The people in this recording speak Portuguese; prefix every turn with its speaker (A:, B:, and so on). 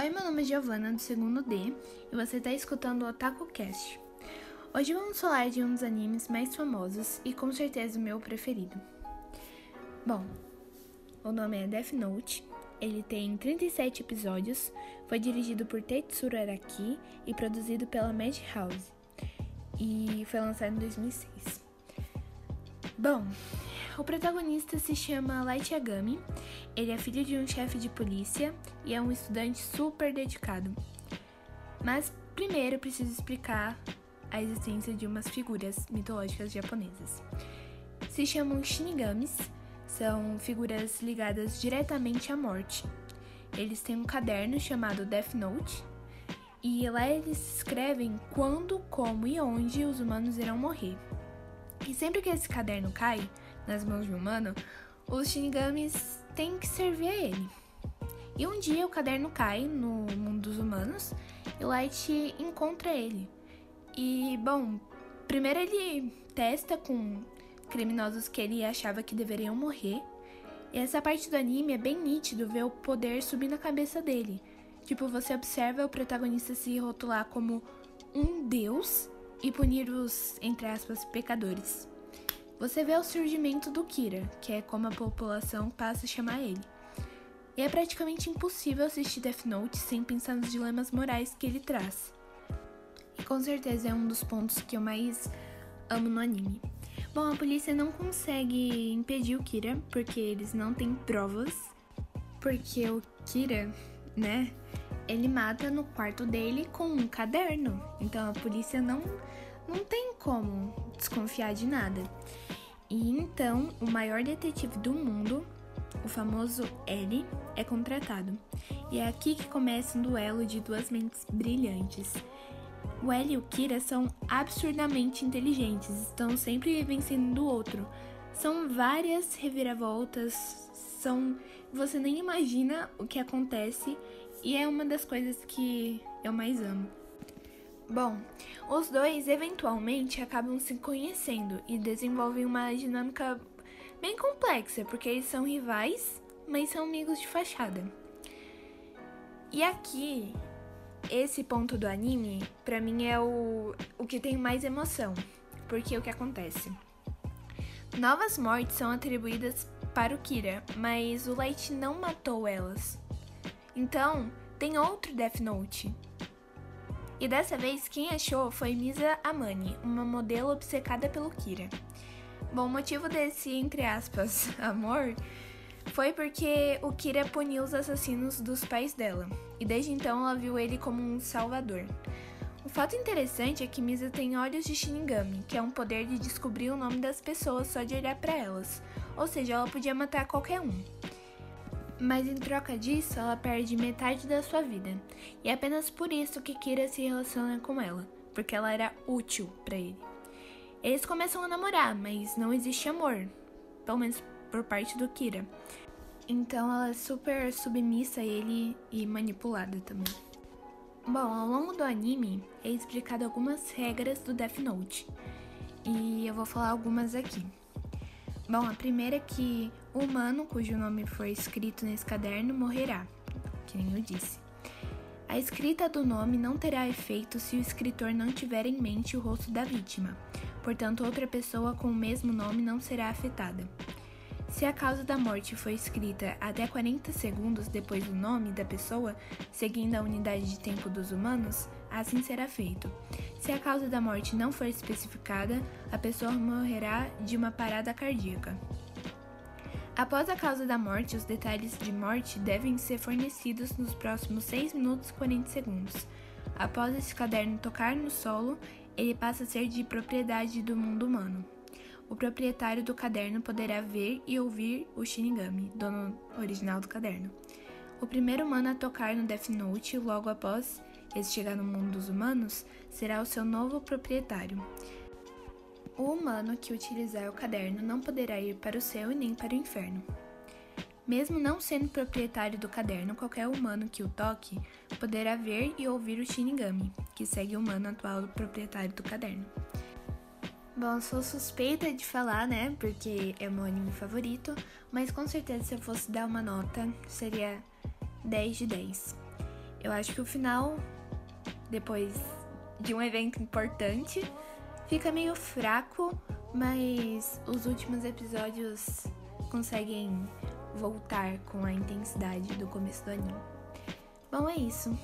A: Oi, meu nome é Giovana, do segundo D, e você está escutando o Otaku Cast. Hoje vamos falar de um dos animes mais famosos e com certeza o meu preferido. Bom, o nome é Death Note, ele tem 37 episódios, foi dirigido por Tetsuro Araki e produzido pela Madhouse, e foi lançado em 2006. Bom, o protagonista se chama Light Yagami. Ele é filho de um chefe de polícia e é um estudante super dedicado. Mas primeiro preciso explicar a existência de umas figuras mitológicas japonesas. Se chamam Shinigamis, são figuras ligadas diretamente à morte. Eles têm um caderno chamado Death Note e lá eles escrevem quando, como e onde os humanos irão morrer. Sempre que esse caderno cai, nas mãos de um humano, os Shinigamis têm que servir a ele. E um dia o caderno cai no mundo dos humanos e Light encontra ele. E, bom, primeiro ele testa com criminosos que ele achava que deveriam morrer. E essa parte do anime é bem nítido ver o poder subir na cabeça dele. Tipo, você observa o protagonista se rotular como um deus e punir os, entre aspas, pecadores. Você vê o surgimento do Kira, que é como a população passa a chamar ele. E é praticamente impossível assistir Death Note sem pensar nos dilemas morais que ele traz. E com certeza é um dos pontos que eu mais amo no anime. Bom, a polícia não consegue impedir o Kira porque eles não têm provas. Porque o Kira, né, ele mata no quarto dele com um caderno. Então a polícia não não tem como desconfiar de nada. E então, o maior detetive do mundo, o famoso L, é contratado. E é aqui que começa um duelo de duas mentes brilhantes. O L e o Kira são absurdamente inteligentes, estão sempre vencendo do outro. São várias reviravoltas, são você nem imagina o que acontece e é uma das coisas que eu mais amo. Bom, os dois eventualmente acabam se conhecendo e desenvolvem uma dinâmica bem complexa, porque eles são rivais, mas são amigos de fachada. E aqui, esse ponto do anime, pra mim é o, o que tem mais emoção, porque o que acontece? Novas mortes são atribuídas para o Kira, mas o Light não matou elas. Então, tem outro Death Note, e dessa vez quem achou foi Misa Amani, uma modelo obcecada pelo Kira. Bom, o motivo desse, entre aspas, amor foi porque o Kira puniu os assassinos dos pais dela, e desde então ela viu ele como um salvador. O fato interessante é que Misa tem olhos de Shinigami, que é um poder de descobrir o nome das pessoas só de olhar para elas, ou seja, ela podia matar qualquer um mas em troca disso ela perde metade da sua vida. E é apenas por isso que Kira se relaciona com ela, porque ela era útil para ele. Eles começam a namorar, mas não existe amor, pelo menos por parte do Kira. Então ela é super submissa a ele e manipulada também. Bom, ao longo do anime é explicado algumas regras do Death Note. E eu vou falar algumas aqui. Bom, a primeira é que o humano cujo nome foi escrito nesse caderno morrerá, que nem eu disse. A escrita do nome não terá efeito se o escritor não tiver em mente o rosto da vítima, portanto, outra pessoa com o mesmo nome não será afetada. Se a causa da morte foi escrita até 40 segundos depois do nome da pessoa, seguindo a unidade de tempo dos humanos, assim será feito. Se a causa da morte não for especificada, a pessoa morrerá de uma parada cardíaca. Após a causa da morte, os detalhes de morte devem ser fornecidos nos próximos 6 minutos e 40 segundos. Após esse caderno tocar no solo, ele passa a ser de propriedade do mundo humano. O proprietário do caderno poderá ver e ouvir o Shinigami, dono original do caderno. O primeiro humano a tocar no Death Note logo após esse chegar no mundo dos humanos será o seu novo proprietário. O humano que utilizar o caderno não poderá ir para o céu e nem para o inferno. Mesmo não sendo proprietário do caderno, qualquer humano que o toque poderá ver e ouvir o Shinigami, que segue o humano atual do proprietário do caderno. Bom, sou suspeita de falar, né? Porque é meu anime favorito, mas com certeza se eu fosse dar uma nota, seria 10 de 10. Eu acho que o final, depois de um evento importante, fica meio fraco, mas os últimos episódios conseguem voltar com a intensidade do começo do anime. Bom, é isso.